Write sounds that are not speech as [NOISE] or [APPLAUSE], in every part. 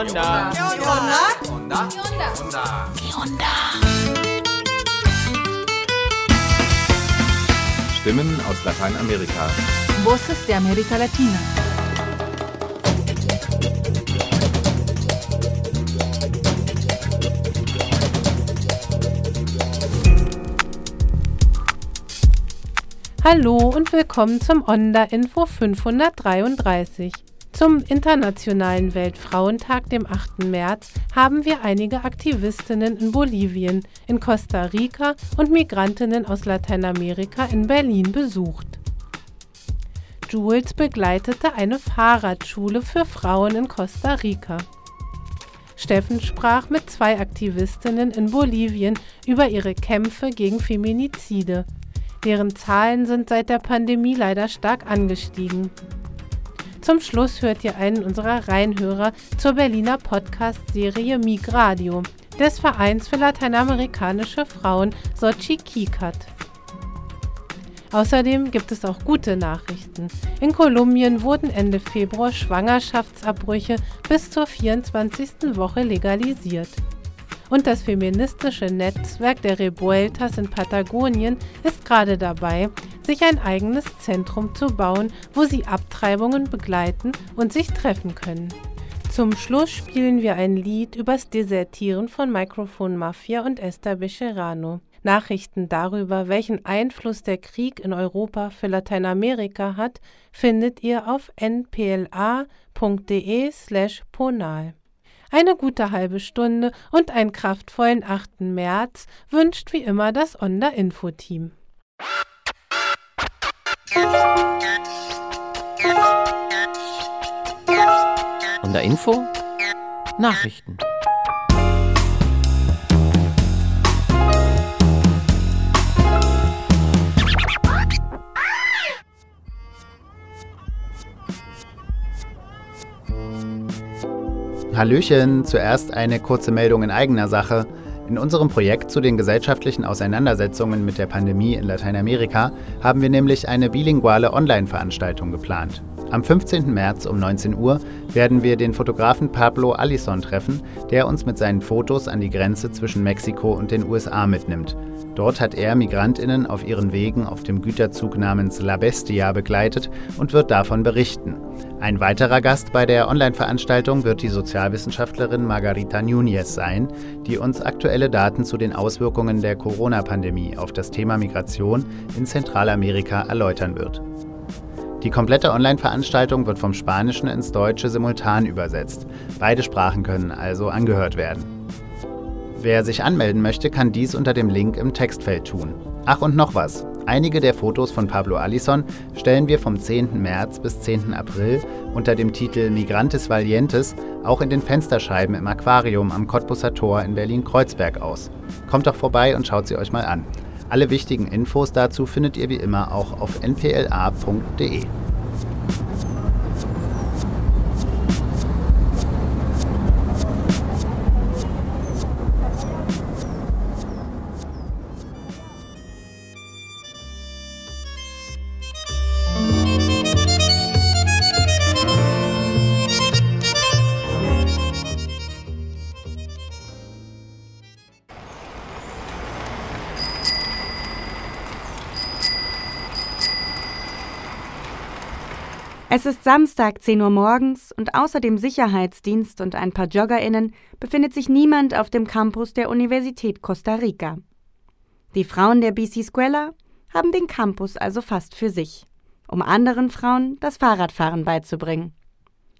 onda? ¿Qué onda? Onda. ¿Qué onda? Stimmen aus Lateinamerika. Voces de América Latina. Hallo und willkommen zum Onda Info 533. Zum Internationalen Weltfrauentag, dem 8. März, haben wir einige Aktivistinnen in Bolivien, in Costa Rica und Migrantinnen aus Lateinamerika in Berlin besucht. Jules begleitete eine Fahrradschule für Frauen in Costa Rica. Steffen sprach mit zwei Aktivistinnen in Bolivien über ihre Kämpfe gegen Feminizide. Deren Zahlen sind seit der Pandemie leider stark angestiegen. Zum Schluss hört ihr einen unserer Reinhörer zur Berliner Podcast-Serie Migradio des Vereins für lateinamerikanische Frauen Sochi Kikat. Außerdem gibt es auch gute Nachrichten. In Kolumbien wurden Ende Februar Schwangerschaftsabbrüche bis zur 24. Woche legalisiert. Und das feministische Netzwerk der Revueltas in Patagonien ist gerade dabei, sich ein eigenes Zentrum zu bauen, wo sie Abtreibungen begleiten und sich treffen können. Zum Schluss spielen wir ein Lied übers Desertieren von Microphone Mafia und Esther Becherano. Nachrichten darüber, welchen Einfluss der Krieg in Europa für Lateinamerika hat, findet ihr auf npla.de/ponal. Eine gute halbe Stunde und einen kraftvollen 8. März wünscht wie immer das Onda Info Team. Onda Info? Nachrichten. Hallöchen, zuerst eine kurze Meldung in eigener Sache. In unserem Projekt zu den gesellschaftlichen Auseinandersetzungen mit der Pandemie in Lateinamerika haben wir nämlich eine bilinguale Online-Veranstaltung geplant. Am 15. März um 19 Uhr werden wir den Fotografen Pablo Allison treffen, der uns mit seinen Fotos an die Grenze zwischen Mexiko und den USA mitnimmt. Dort hat er Migrantinnen auf ihren Wegen auf dem Güterzug namens La Bestia begleitet und wird davon berichten. Ein weiterer Gast bei der Online-Veranstaltung wird die Sozialwissenschaftlerin Margarita Núñez sein, die uns aktuelle Daten zu den Auswirkungen der Corona-Pandemie auf das Thema Migration in Zentralamerika erläutern wird. Die komplette Online-Veranstaltung wird vom Spanischen ins Deutsche simultan übersetzt. Beide Sprachen können also angehört werden. Wer sich anmelden möchte, kann dies unter dem Link im Textfeld tun. Ach und noch was. Einige der Fotos von Pablo Allison stellen wir vom 10. März bis 10. April unter dem Titel Migrantes Valientes auch in den Fensterscheiben im Aquarium am Cottbusser Tor in Berlin-Kreuzberg aus. Kommt doch vorbei und schaut sie euch mal an. Alle wichtigen Infos dazu findet ihr wie immer auch auf npla.de. Es ist Samstag, 10 Uhr morgens und außer dem Sicherheitsdienst und ein paar JoggerInnen befindet sich niemand auf dem Campus der Universität Costa Rica. Die Frauen der BC Squella haben den Campus also fast für sich, um anderen Frauen das Fahrradfahren beizubringen.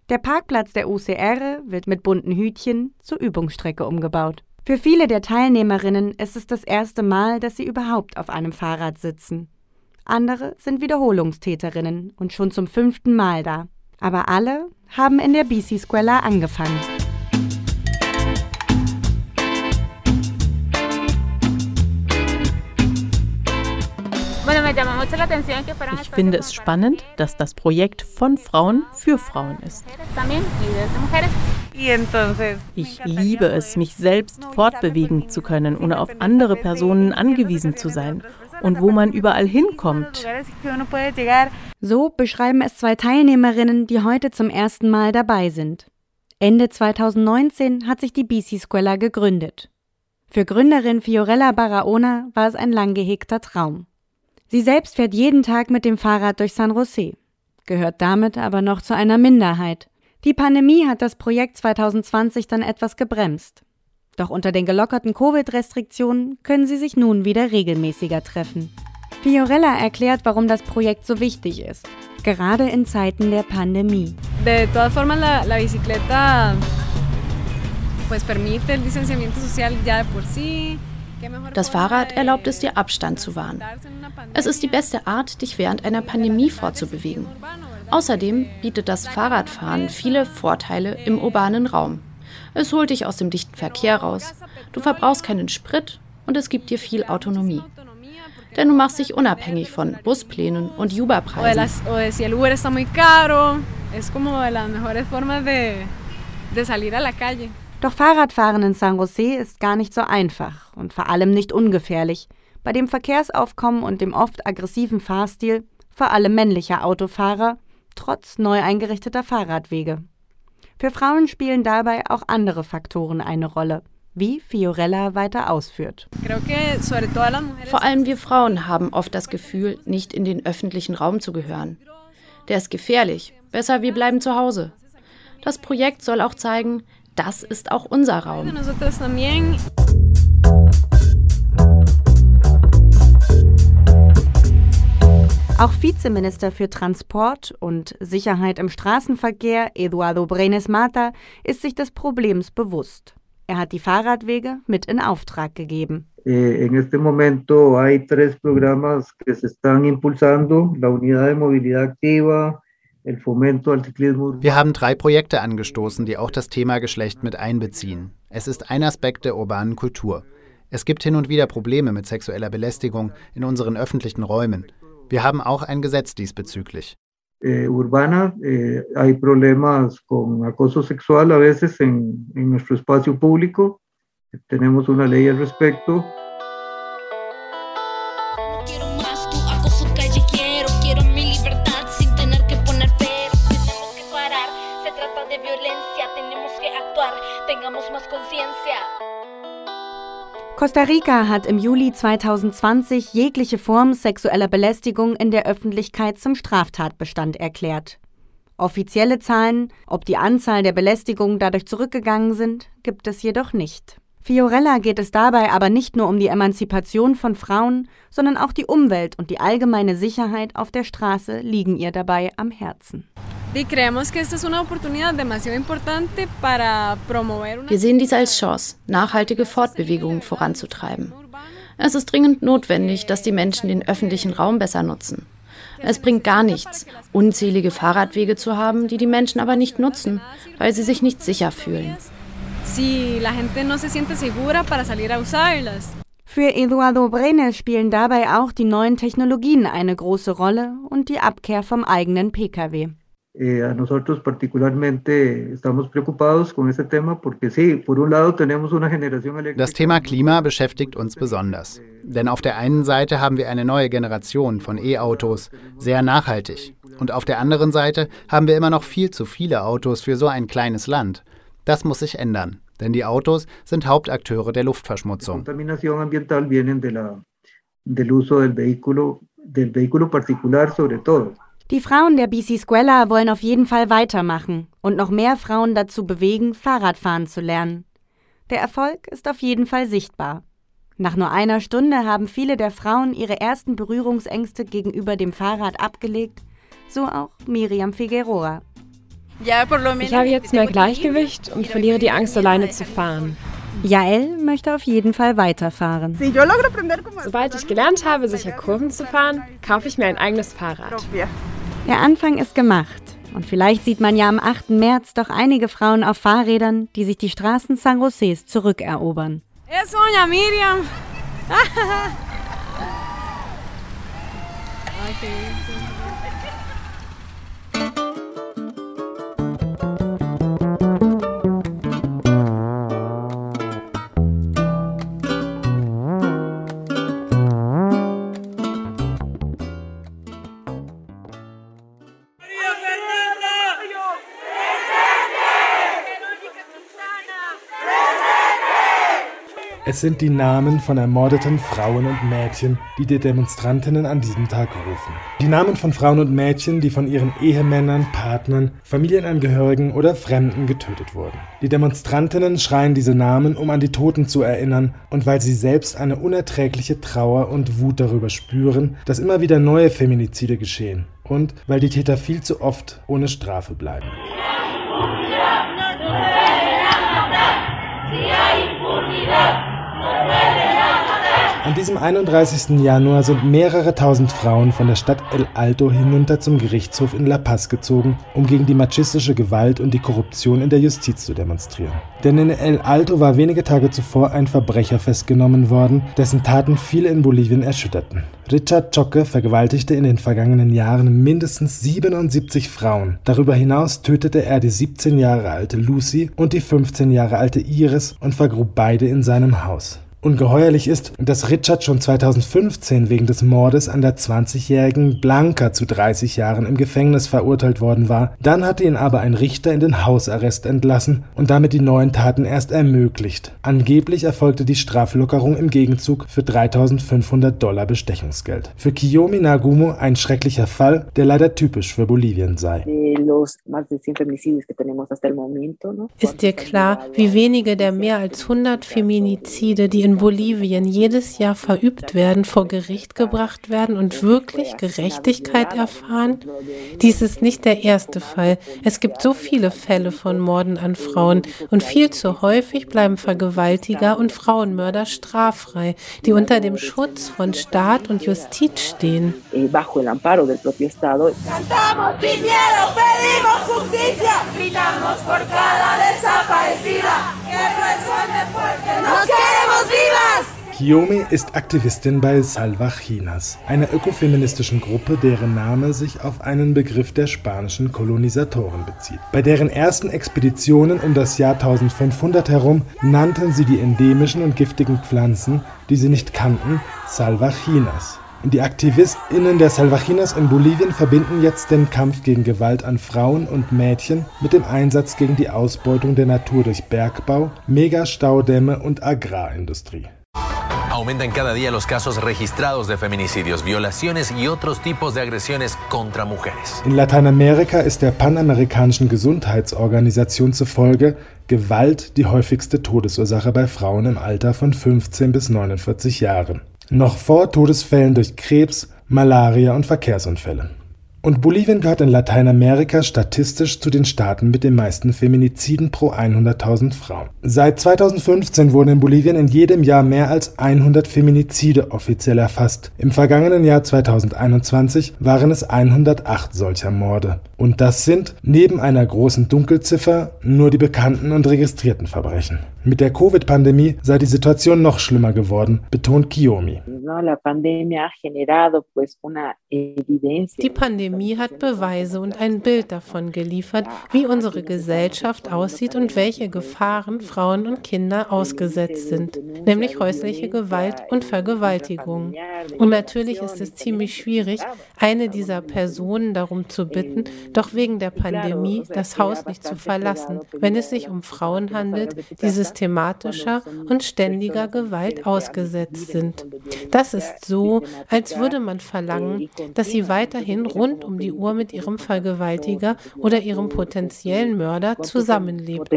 Der Parkplatz der UCR wird mit bunten Hütchen zur Übungsstrecke umgebaut. Für viele der Teilnehmerinnen ist es das erste Mal, dass sie überhaupt auf einem Fahrrad sitzen. Andere sind Wiederholungstäterinnen und schon zum fünften Mal da. Aber alle haben in der BC Squella angefangen. Ich finde es spannend, dass das Projekt von Frauen für Frauen ist. Ich liebe es, mich selbst fortbewegen zu können, ohne auf andere Personen angewiesen zu sein und wo man überall hinkommt. So beschreiben es zwei Teilnehmerinnen, die heute zum ersten Mal dabei sind. Ende 2019 hat sich die BC Squella gegründet. Für Gründerin Fiorella Barahona war es ein lang gehegter Traum. Sie selbst fährt jeden Tag mit dem Fahrrad durch San Jose, gehört damit aber noch zu einer Minderheit. Die Pandemie hat das Projekt 2020 dann etwas gebremst. Doch unter den gelockerten Covid-Restriktionen können sie sich nun wieder regelmäßiger treffen. Fiorella erklärt, warum das Projekt so wichtig ist, gerade in Zeiten der Pandemie. De todas formas, la, la bicicleta pues permite el distanciamiento social ya de por sí. Das Fahrrad erlaubt es dir, Abstand zu wahren. Es ist die beste Art, dich während einer Pandemie fortzubewegen. Außerdem bietet das Fahrradfahren viele Vorteile im urbanen Raum. Es holt dich aus dem dichten Verkehr raus, du verbrauchst keinen Sprit und es gibt dir viel Autonomie. Denn du machst dich unabhängig von Busplänen und Uber-Preisen. Doch Fahrradfahren in San Jose ist gar nicht so einfach und vor allem nicht ungefährlich. Bei dem Verkehrsaufkommen und dem oft aggressiven Fahrstil, vor allem männlicher Autofahrer, trotz neu eingerichteter Fahrradwege. Für Frauen spielen dabei auch andere Faktoren eine Rolle wie Fiorella weiter ausführt. Vor allem wir Frauen haben oft das Gefühl, nicht in den öffentlichen Raum zu gehören. Der ist gefährlich. Besser, wir bleiben zu Hause. Das Projekt soll auch zeigen, das ist auch unser Raum. Auch Vizeminister für Transport und Sicherheit im Straßenverkehr Eduardo Brenes Mata ist sich des Problems bewusst. Er hat die Fahrradwege mit in Auftrag gegeben. Eh, en este momento hay tres programas que se están impulsando, la Unidad de Movilidad Activa, wir haben drei Projekte angestoßen, die auch das Thema Geschlecht mit einbeziehen. Es ist ein Aspekt der urbanen Kultur. Es gibt hin und wieder Probleme mit sexueller Belästigung in unseren öffentlichen Räumen. Wir haben auch ein Gesetz diesbezüglich eh, urbana, eh, hay problemas con acoso sexual a veces en, en nuestro espacio público. Tenemos una ley al respecto. tengamos más conciencia. Costa Rica hat im Juli 2020 jegliche Form sexueller Belästigung in der Öffentlichkeit zum Straftatbestand erklärt. Offizielle Zahlen, ob die Anzahl der Belästigungen dadurch zurückgegangen sind, gibt es jedoch nicht. Fiorella geht es dabei aber nicht nur um die Emanzipation von Frauen, sondern auch die Umwelt und die allgemeine Sicherheit auf der Straße liegen ihr dabei am Herzen. Wir sehen dies als Chance, nachhaltige Fortbewegungen voranzutreiben. Es ist dringend notwendig, dass die Menschen den öffentlichen Raum besser nutzen. Es bringt gar nichts, unzählige Fahrradwege zu haben, die die Menschen aber nicht nutzen, weil sie sich nicht sicher fühlen. Für Eduardo Brenes spielen dabei auch die neuen Technologien eine große Rolle und die Abkehr vom eigenen Pkw. Eh, a nosotros particularmente estamos preocupados con este tema porque sí, por un lado tenemos una generación Das Thema Klima beschäftigt uns besonders. Denn auf der einen Seite haben wir eine neue Generation von E-Autos, sehr nachhaltig. Und auf der anderen Seite haben wir immer noch viel zu viele Autos für so ein kleines Land. Das muss sich ändern, denn die Autos sind Hauptakteure der Luftverschmutzung. Die Frauen der BC Squella wollen auf jeden Fall weitermachen und noch mehr Frauen dazu bewegen, Fahrradfahren zu lernen. Der Erfolg ist auf jeden Fall sichtbar. Nach nur einer Stunde haben viele der Frauen ihre ersten Berührungsängste gegenüber dem Fahrrad abgelegt, so auch Miriam Figueroa. Ich habe jetzt mehr Gleichgewicht und verliere die Angst, alleine zu fahren. Jael möchte auf jeden Fall weiterfahren. Sobald ich gelernt habe, sicher Kurven zu fahren, kaufe ich mir ein eigenes Fahrrad. Der Anfang ist gemacht. Und vielleicht sieht man ja am 8. März doch einige Frauen auf Fahrrädern, die sich die Straßen San Josés zurückerobern. Eso, doña Miriam. [LAUGHS] okay. Es sind die Namen von ermordeten Frauen und Mädchen, die die Demonstrantinnen an diesem Tag rufen. Die Namen von Frauen und Mädchen, die von ihren Ehemännern, Partnern, Familienangehörigen oder Fremden getötet wurden. Die Demonstrantinnen schreien diese Namen, um an die Toten zu erinnern und weil sie selbst eine unerträgliche Trauer und Wut darüber spüren, dass immer wieder neue Feminizide geschehen und weil die Täter viel zu oft ohne Strafe bleiben. An diesem 31. Januar sind mehrere tausend Frauen von der Stadt El Alto hinunter zum Gerichtshof in La Paz gezogen, um gegen die machistische Gewalt und die Korruption in der Justiz zu demonstrieren. Denn in El Alto war wenige Tage zuvor ein Verbrecher festgenommen worden, dessen Taten viele in Bolivien erschütterten. Richard Chocke vergewaltigte in den vergangenen Jahren mindestens 77 Frauen. Darüber hinaus tötete er die 17 Jahre alte Lucy und die 15 Jahre alte Iris und vergrub beide in seinem Haus. Ungeheuerlich ist, dass Richard schon 2015 wegen des Mordes an der 20-jährigen Blanca zu 30 Jahren im Gefängnis verurteilt worden war. Dann hatte ihn aber ein Richter in den Hausarrest entlassen und damit die neuen Taten erst ermöglicht. Angeblich erfolgte die Straflockerung im Gegenzug für 3500 Dollar Bestechungsgeld. Für Kiyomi Nagumo ein schrecklicher Fall, der leider typisch für Bolivien sei. Ist dir klar, wie wenige der mehr als 100 Feminizide, die in in Bolivien jedes Jahr verübt werden, vor Gericht gebracht werden und wirklich Gerechtigkeit erfahren? Dies ist nicht der erste Fall. Es gibt so viele Fälle von Morden an Frauen und viel zu häufig bleiben Vergewaltiger und Frauenmörder straffrei, die unter dem Schutz von Staat und Justiz stehen. Gritamos por cada desaparecida. Nos queremos vivas! Kiyomi ist Aktivistin bei Salvajinas, einer ökofeministischen Gruppe, deren Name sich auf einen Begriff der spanischen Kolonisatoren bezieht. Bei deren ersten Expeditionen um das Jahr 1500 herum nannten sie die endemischen und giftigen Pflanzen, die sie nicht kannten, Salvajinas. Die AktivistInnen der Salvajinas in Bolivien verbinden jetzt den Kampf gegen Gewalt an Frauen und Mädchen mit dem Einsatz gegen die Ausbeutung der Natur durch Bergbau, Megastaudämme und Agrarindustrie. Aumentan cada día los casos registrados de feminicidios, violaciones y otros tipos de agresiones contra mujeres. In Lateinamerika ist der Panamerikanischen Gesundheitsorganisation zufolge Gewalt die häufigste Todesursache bei Frauen im Alter von 15 bis 49 Jahren noch vor Todesfällen durch Krebs, Malaria und Verkehrsunfälle und Bolivien gehört in Lateinamerika statistisch zu den Staaten mit den meisten Feminiziden pro 100.000 Frauen. Seit 2015 wurden in Bolivien in jedem Jahr mehr als 100 Feminizide offiziell erfasst. Im vergangenen Jahr 2021 waren es 108 solcher Morde. Und das sind, neben einer großen Dunkelziffer, nur die bekannten und registrierten Verbrechen. Mit der Covid-Pandemie sei die Situation noch schlimmer geworden, betont Kiyomi. Die Pandemie Pandemie hat Beweise und ein Bild davon geliefert, wie unsere Gesellschaft aussieht und welche Gefahren Frauen und Kinder ausgesetzt sind, nämlich häusliche Gewalt und Vergewaltigung. Und natürlich ist es ziemlich schwierig, eine dieser Personen darum zu bitten, doch wegen der Pandemie das Haus nicht zu verlassen, wenn es sich um Frauen handelt, die systematischer und ständiger Gewalt ausgesetzt sind. Das ist so, als würde man verlangen, dass sie weiterhin rund rund um die Uhr mit ihrem Vergewaltiger oder ihrem potenziellen Mörder zusammenlebt.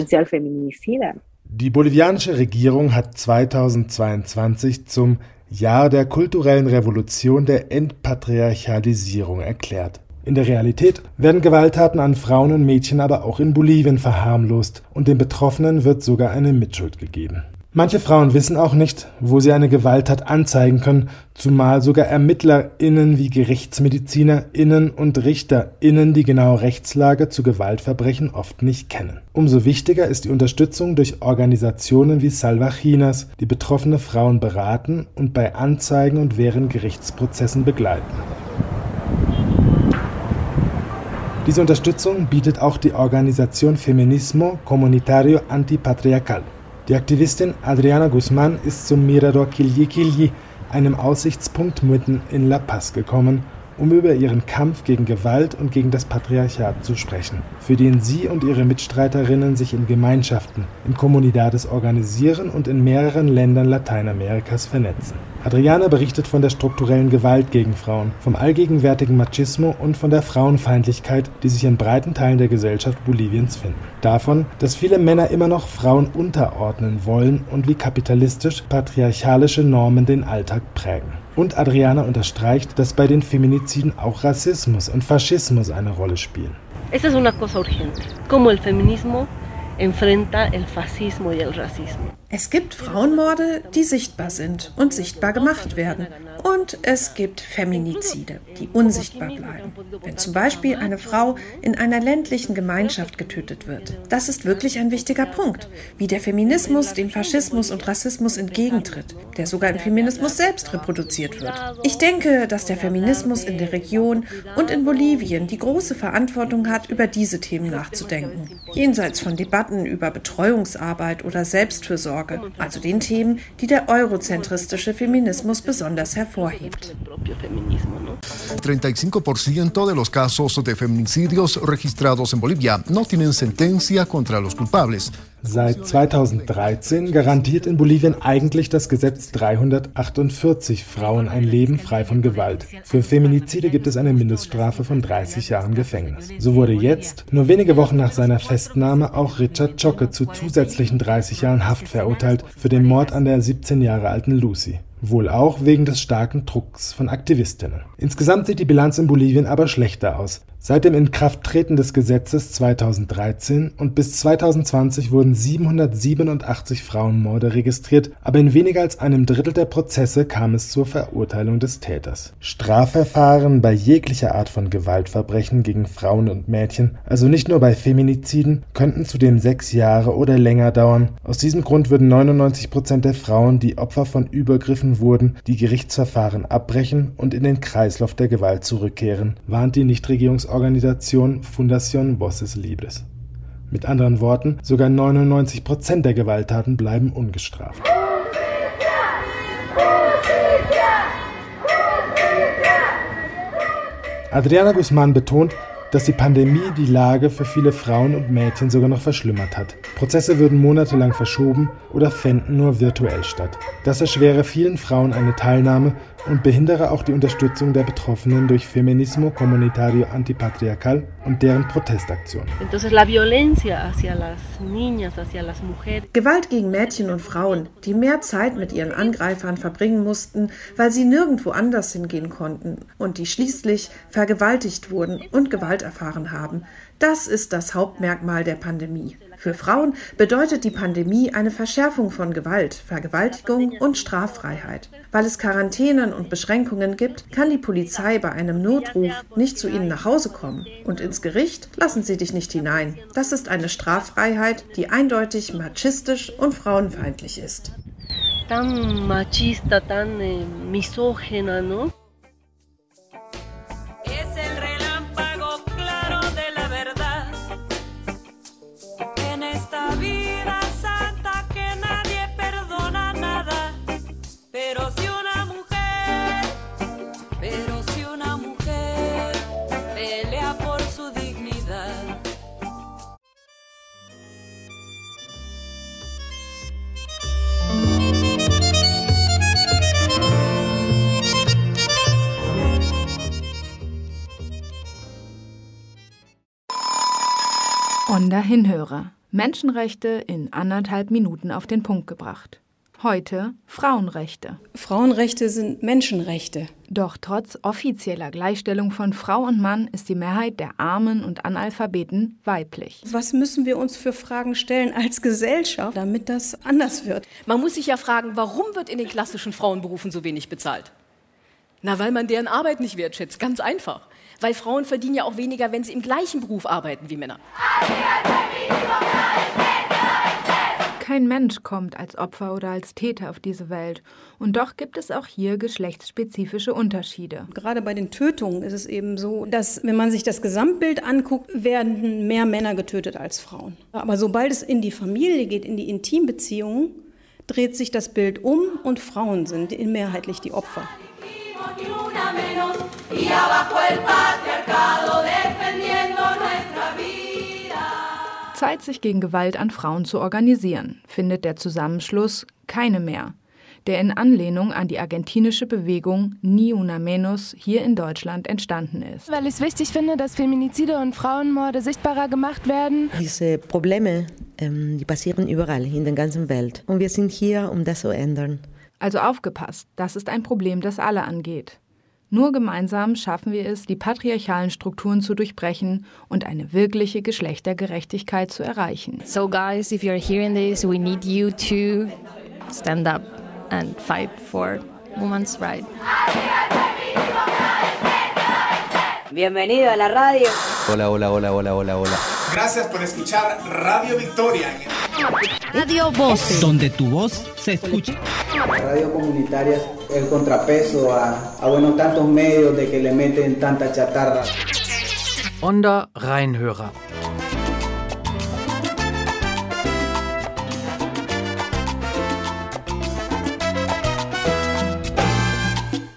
Die bolivianische Regierung hat 2022 zum Jahr der kulturellen Revolution der Entpatriarchalisierung erklärt. In der Realität werden Gewalttaten an Frauen und Mädchen aber auch in Bolivien verharmlost und den Betroffenen wird sogar eine Mitschuld gegeben. Manche Frauen wissen auch nicht, wo sie eine Gewalttat anzeigen können, zumal sogar ErmittlerInnen wie GerichtsmedizinerInnen und RichterInnen die genaue Rechtslage zu Gewaltverbrechen oft nicht kennen. Umso wichtiger ist die Unterstützung durch Organisationen wie Salvajinas, die betroffene Frauen beraten und bei Anzeigen und während Gerichtsprozessen begleiten. Diese Unterstützung bietet auch die Organisation Feminismo Comunitario Antipatriarcal. Die Aktivistin Adriana Guzman ist zum Mirador Quilli Quilli, einem Aussichtspunkt mitten in La Paz, gekommen, um über ihren Kampf gegen Gewalt und gegen das Patriarchat zu sprechen, für den sie und ihre Mitstreiterinnen sich in Gemeinschaften, in Comunidades organisieren und in mehreren Ländern Lateinamerikas vernetzen. Adriana berichtet von der strukturellen Gewalt gegen Frauen, vom allgegenwärtigen Machismo und von der Frauenfeindlichkeit, die sich in breiten Teilen der Gesellschaft Boliviens finden. Davon, dass viele Männer immer noch Frauen unterordnen wollen und wie kapitalistisch patriarchalische Normen den Alltag prägen. Und Adriana unterstreicht, dass bei den Feminiziden auch Rassismus und Faschismus eine Rolle spielen. Esa es una cosa urgente, como el feminismo enfrenta el fascismo y el racismo. Es gibt Frauenmorde, die sichtbar sind und sichtbar gemacht werden. Und es gibt Feminizide, die unsichtbar bleiben. Wenn zum Beispiel eine Frau in einer ländlichen Gemeinschaft getötet wird. Das ist wirklich ein wichtiger Punkt, wie der Feminismus dem Faschismus und Rassismus entgegentritt, der sogar im Feminismus selbst reproduziert wird. Ich denke, dass der Feminismus in der Region und in Bolivien die große Verantwortung hat, über diese Themen nachzudenken. Jenseits von Debatten über Betreuungsarbeit oder Selbstfürsorge Sorge, also den Themen, die der eurozentristische Feminismus besonders hervorhebt. 35% de los casos de feminicidios registrados en Bolivia no tienen sentencia contra los culpables. Seit 2013 garantiert in Bolivien eigentlich das Gesetz 348 Frauen ein Leben frei von Gewalt. Für Feminizide gibt es eine Mindeststrafe von 30 Jahren Gefängnis. So wurde jetzt, nur wenige Wochen nach seiner Festnahme, auch Richard Chocke zu zusätzlichen 30 Jahren Haft verurteilt für den Mord an der 17 Jahre alten Lucy wohl auch wegen des starken Drucks von Aktivistinnen. Insgesamt sieht die Bilanz in Bolivien aber schlechter aus. Seit dem Inkrafttreten des Gesetzes 2013 und bis 2020 wurden 787 Frauenmorde registriert, aber in weniger als einem Drittel der Prozesse kam es zur Verurteilung des Täters. Strafverfahren bei jeglicher Art von Gewaltverbrechen gegen Frauen und Mädchen, also nicht nur bei Feminiziden, könnten zudem sechs Jahre oder länger dauern. Aus diesem Grund würden 99 Prozent der Frauen, die Opfer von Übergriffen wurden, die Gerichtsverfahren abbrechen und in den Kreislauf der Gewalt zurückkehren, warnt die Nichtregierungsorganisation Organisation Fundación Voces Libres. Mit anderen Worten, sogar 99 Prozent der Gewalttaten bleiben ungestraft. Adriana Guzman betont, dass die Pandemie die Lage für viele Frauen und Mädchen sogar noch verschlimmert hat. Prozesse würden monatelang verschoben oder fänden nur virtuell statt. Das erschwere vielen Frauen eine Teilnahme und behindere auch die Unterstützung der Betroffenen durch Feminismo Comunitario Antipatriarcal und deren Protestaktionen. Gewalt gegen Mädchen und Frauen, die mehr Zeit mit ihren Angreifern verbringen mussten, weil sie nirgendwo anders hingehen konnten und die schließlich vergewaltigt wurden und Gewalt erfahren haben, das ist das Hauptmerkmal der Pandemie. Für Frauen bedeutet die Pandemie eine Verschärfung von Gewalt, Vergewaltigung und Straffreiheit. Weil es Quarantänen und Beschränkungen gibt, kann die Polizei bei einem Notruf nicht zu ihnen nach Hause kommen. Und ins Gericht lassen sie dich nicht hinein. Das ist eine Straffreiheit, die eindeutig machistisch und frauenfeindlich ist. Tan machista, tan eh, misógena, ¿no? Onda Hinhörer. Menschenrechte in anderthalb Minuten auf den Punkt gebracht. Heute Frauenrechte. Frauenrechte sind Menschenrechte. Doch trotz offizieller Gleichstellung von Frau und Mann ist die Mehrheit der Armen und Analphabeten weiblich. Was müssen wir uns für Fragen stellen als Gesellschaft, damit das anders wird? Man muss sich ja fragen, warum wird in den klassischen Frauenberufen so wenig bezahlt? Na, weil man deren Arbeit nicht wertschätzt. Ganz einfach. Weil Frauen verdienen ja auch weniger, wenn sie im gleichen Beruf arbeiten wie Männer. Kein Mensch kommt als Opfer oder als Täter auf diese Welt. Und doch gibt es auch hier geschlechtsspezifische Unterschiede. Gerade bei den Tötungen ist es eben so, dass, wenn man sich das Gesamtbild anguckt, werden mehr Männer getötet als Frauen. Aber sobald es in die Familie geht, in die Intimbeziehungen, dreht sich das Bild um und Frauen sind mehrheitlich die Opfer. Zeit, sich gegen Gewalt an Frauen zu organisieren, findet der Zusammenschluss Keine mehr, der in Anlehnung an die argentinische Bewegung Ni Una Menos hier in Deutschland entstanden ist. Weil ich es wichtig finde, dass Feminizide und Frauenmorde sichtbarer gemacht werden. Diese Probleme, ähm, die passieren überall in der ganzen Welt. Und wir sind hier, um das zu ändern. Also aufgepasst, das ist ein Problem, das alle angeht. Nur gemeinsam schaffen wir es, die patriarchalen Strukturen zu durchbrechen und eine wirkliche Geschlechtergerechtigkeit zu erreichen. So guys, if you're hearing this, we need you to stand up and fight for women's rights. Bienvenido a la radio. Hola, hola, hola, hola, hola, hola. Gracias por escuchar Radio Victoria. Radio Voces. Donde tu voz se escucha. Radio comunitaria es el contrapeso a, a bueno, tantos medios de que le meten tanta chatarra. Onda Reinhörer.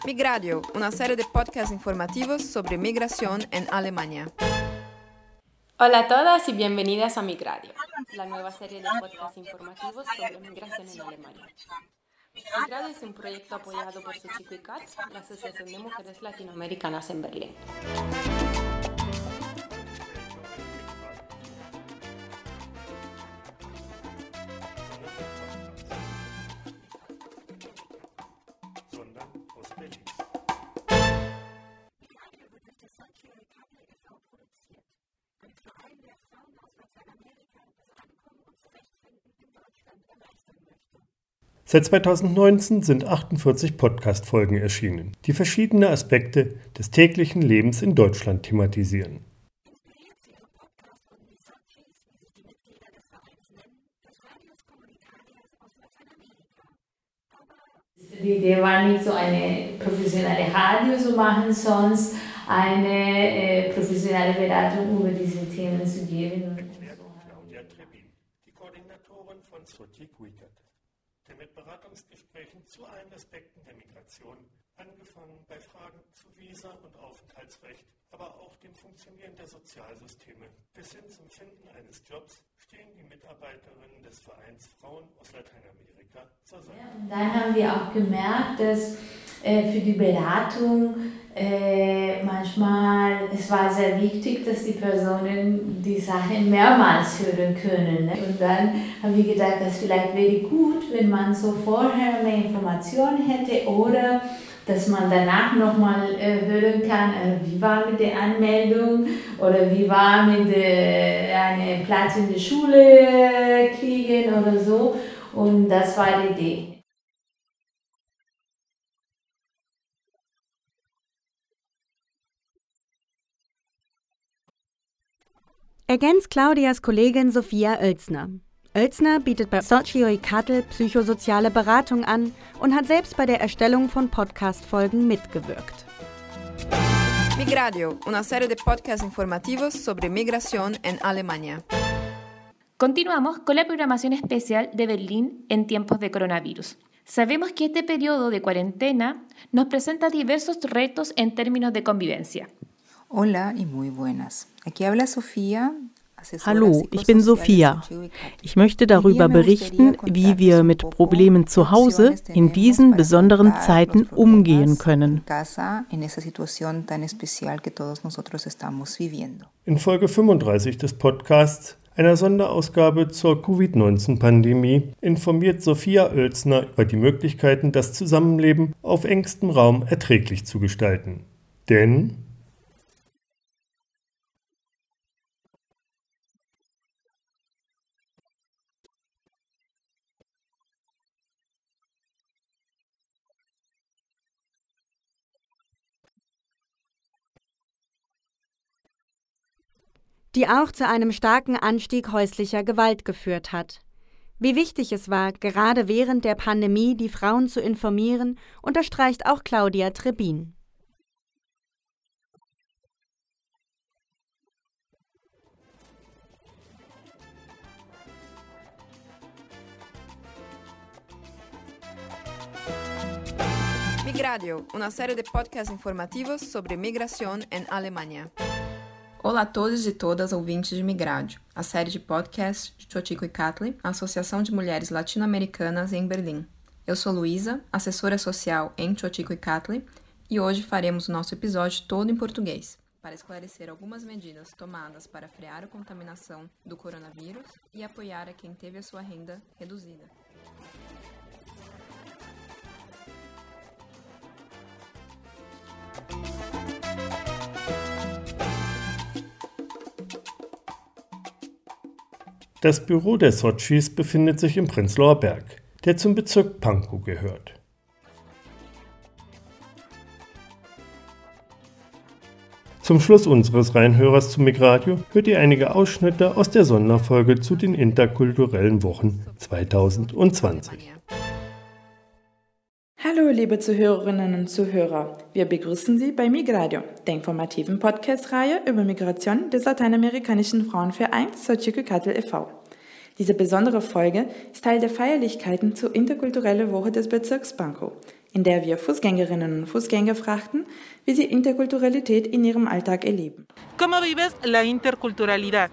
Migradio, una serie de podcasts informativos sobre migración en Alemania. Hola a todas y bienvenidas a Migradio, la nueva serie de podcasts informativos sobre migración en Alemania. Migradio es un proyecto apoyado por Katz, la Asociación de Mujeres Latinoamericanas en Berlín. Seit 2019 sind 48 Podcast-Folgen erschienen, die verschiedene Aspekte des täglichen Lebens in Deutschland thematisieren. Die Idee war nicht so eine professionelle Radio zu machen, sonst eine äh, professionelle Beratung über diese Themen zu geben. Claudia Trebin, die Koordinatorin von Sotik Wickert, der mit Beratungsgesprächen zu allen Aspekten der Migration, angefangen bei Fragen zu Visa und Aufenthaltsrecht, aber auch dem Funktionieren der Sozialsysteme bis hin zum Finden eines Jobs, stehen die Mitarbeiterinnen des Vereins Frauen aus Lateinamerika zur Seite. Und dann haben wir auch gemerkt, dass äh, für die Beratung äh, manchmal es war sehr wichtig, dass die Personen die Sachen mehrmals hören können. Ne? Und dann haben wir gedacht, das vielleicht wäre gut, wenn man so vorher mehr Informationen hätte oder dass man danach nochmal äh, hören kann, äh, wie war mit der Anmeldung oder wie war mit äh, einem Platz in der Schule kriegen oder so. Und das war die Idee. Ergänzt Claudias Kollegin Sophia Oelzner. Oelzner bietet bei Socio Kattel psychosoziale Beratung an und hat selbst bei der Erstellung von Podcast-Folgen mitgewirkt. Migradio, una serie de podcasts informativos sobre migración en Alemania. Continuamos con la programación especial de Berlín en tiempos de coronavirus. Sabemos que este periodo de cuarentena nos presenta diversos retos en términos de convivencia. Hola y muy buenas. Aquí habla Sofía. Hallo, ich bin Sophia. Ich möchte darüber berichten, wie wir mit Problemen zu Hause in diesen besonderen Zeiten umgehen können. In Folge 35 des Podcasts, einer Sonderausgabe zur Covid-19-Pandemie, informiert Sophia Oelzner über die Möglichkeiten, das Zusammenleben auf engstem Raum erträglich zu gestalten. Denn die auch zu einem starken Anstieg häuslicher Gewalt geführt hat. Wie wichtig es war, gerade während der Pandemie die Frauen zu informieren, unterstreicht auch Claudia Trebin. Migradio, una serie de podcasts informativos sobre migração em Alemanha. Olá a todos e todas ouvintes de Migrádio, a série de podcasts de Chochico e Catley, a Associação de Mulheres Latino-Americanas em Berlim. Eu sou Luísa, assessora social em Chochico e Catley, e hoje faremos o nosso episódio todo em português, para esclarecer algumas medidas tomadas para frear a contaminação do coronavírus e apoiar a quem teve a sua renda reduzida. Das Büro der Sochis befindet sich im Prenzlauer Berg, der zum Bezirk Pankow gehört. Zum Schluss unseres Reinhörers zu Migradio hört ihr einige Ausschnitte aus der Sonderfolge zu den interkulturellen Wochen 2020. Liebe Zuhörerinnen und Zuhörer. Wir begrüßen Sie bei Migradio, der informativen Podcast-Reihe über Migration des lateinamerikanischen Frauenvereins Xochicalcatl e.V. Diese besondere Folge ist Teil der Feierlichkeiten zur interkulturellen Woche des Bezirks Pankow, in der wir Fußgängerinnen und Fußgänger fragten, wie sie Interkulturalität in ihrem Alltag erleben. ¿Cómo vives la interculturalidad?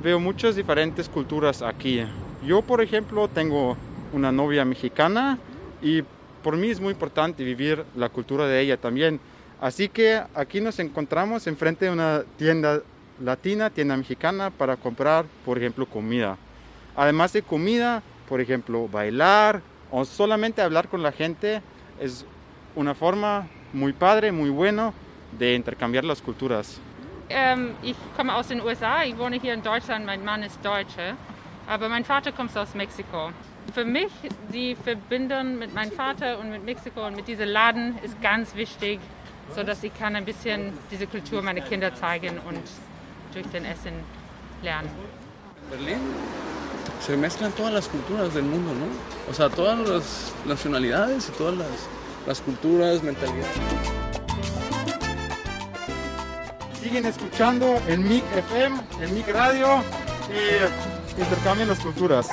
Veo muchas diferentes culturas aquí. Yo, por ejemplo, tengo una novia mexicana y por mí es muy importante vivir la cultura de ella también. Así que aquí nos encontramos enfrente de una tienda latina, tienda mexicana, para comprar, por ejemplo, comida. Además de comida, por ejemplo, bailar o solamente hablar con la gente es una forma muy padre, muy bueno de intercambiar las culturas. Ähm, ich komme aus den USA, ich wohne hier in Deutschland, mein Mann ist Deutsche, aber mein Vater kommt aus Mexiko. Für mich, die Verbindung mit meinem Vater und mit Mexiko und mit diesem Laden ist ganz wichtig, sodass ich kann ein bisschen diese Kultur meiner Kinder zeigen und durch den Essen lernen. Berlín se mezclan todas las culturas del mundo, ¿no? O sea, todas las nacionalidades y todas las, las culturas, mentalidades. Siguen escuchando el MIC FM, el MIC Radio y intercambian las culturas.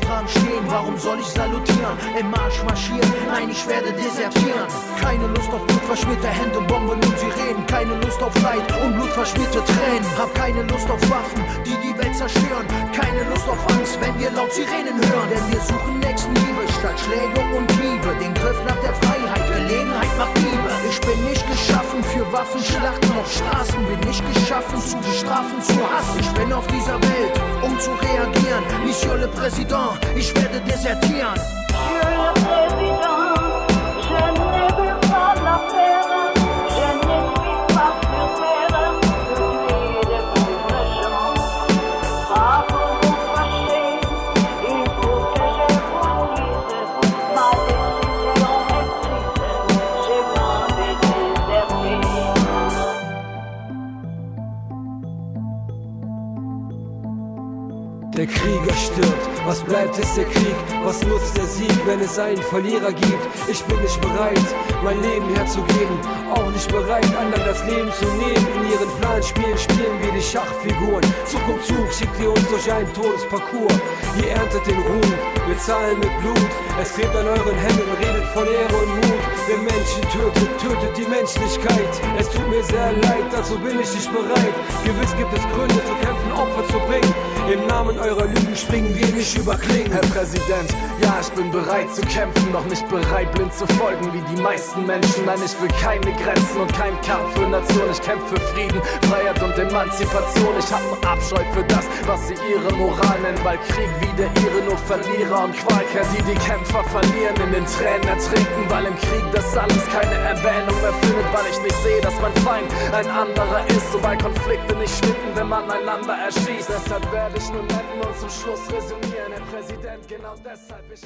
Dran stehen? Warum soll ich salutieren? Im Marsch marschieren? Nein, ich werde desertieren. Keine Lust auf blutverschmierte Hände, Bomben und Sirenen. Keine Lust auf Leid und blutverschmierte Tränen. Hab keine Lust auf Waffen, die die Welt zerstören. Keine Lust auf Angst, wenn wir laut Sirenen hören. Denn wir suchen Nächstenliebe statt Schläge und Liebe. Den Griff nach der Freiheit, Gelegenheit macht Liebe. Ich bin nicht geschaffen für Waffenschlachten auf Straßen. Bin nicht geschaffen zu bestrafen, zu hassen. Ich bin auf dieser Welt, um zu reagieren. Monsieur le Président, ich werde desertieren. Was bleibt ist der Krieg, was nutzt der Sieg, wenn es einen Verlierer gibt? Ich bin nicht bereit, mein Leben herzugeben, auch nicht bereit, anderen das Leben zu nehmen. In ihren Planspielen spielen wir die Schachfiguren. Zug um Zug schickt ihr uns durch einen Todesparcours. Ihr erntet den Ruhm, wir zahlen mit Blut. Es klebt an euren Händen, redet von Ehre und Mut. Wer Menschen tötet, tötet die Menschlichkeit. Es tut mir sehr leid, dazu bin ich nicht bereit. Gewiss gibt es Gründe zu kämpfen, Opfer zu bringen. Im Namen eurer Lügen springen wir nicht über Klingen. Herr Präsident, ich bin bereit zu kämpfen, doch nicht bereit, blind zu folgen wie die meisten Menschen. Nein, ich will keine Grenzen und keinen Kampf für Nation. Ich kämpfe für Frieden, Freiheit und Emanzipation. Ich einen Abscheu für das, was sie ihre Moral nennen, weil Krieg wie der ihre nur Verlierer und Qualker, die die Kämpfer verlieren, in den Tränen ertrinken, weil im Krieg das alles keine Erwähnung mehr findet, weil ich nicht sehe, dass mein Feind ein anderer ist, so weil Konflikte nicht schwinden, wenn man einander erschießt. Deshalb werde ich nur nennen und zum Schluss resümieren, Herr Präsident, genau deshalb ich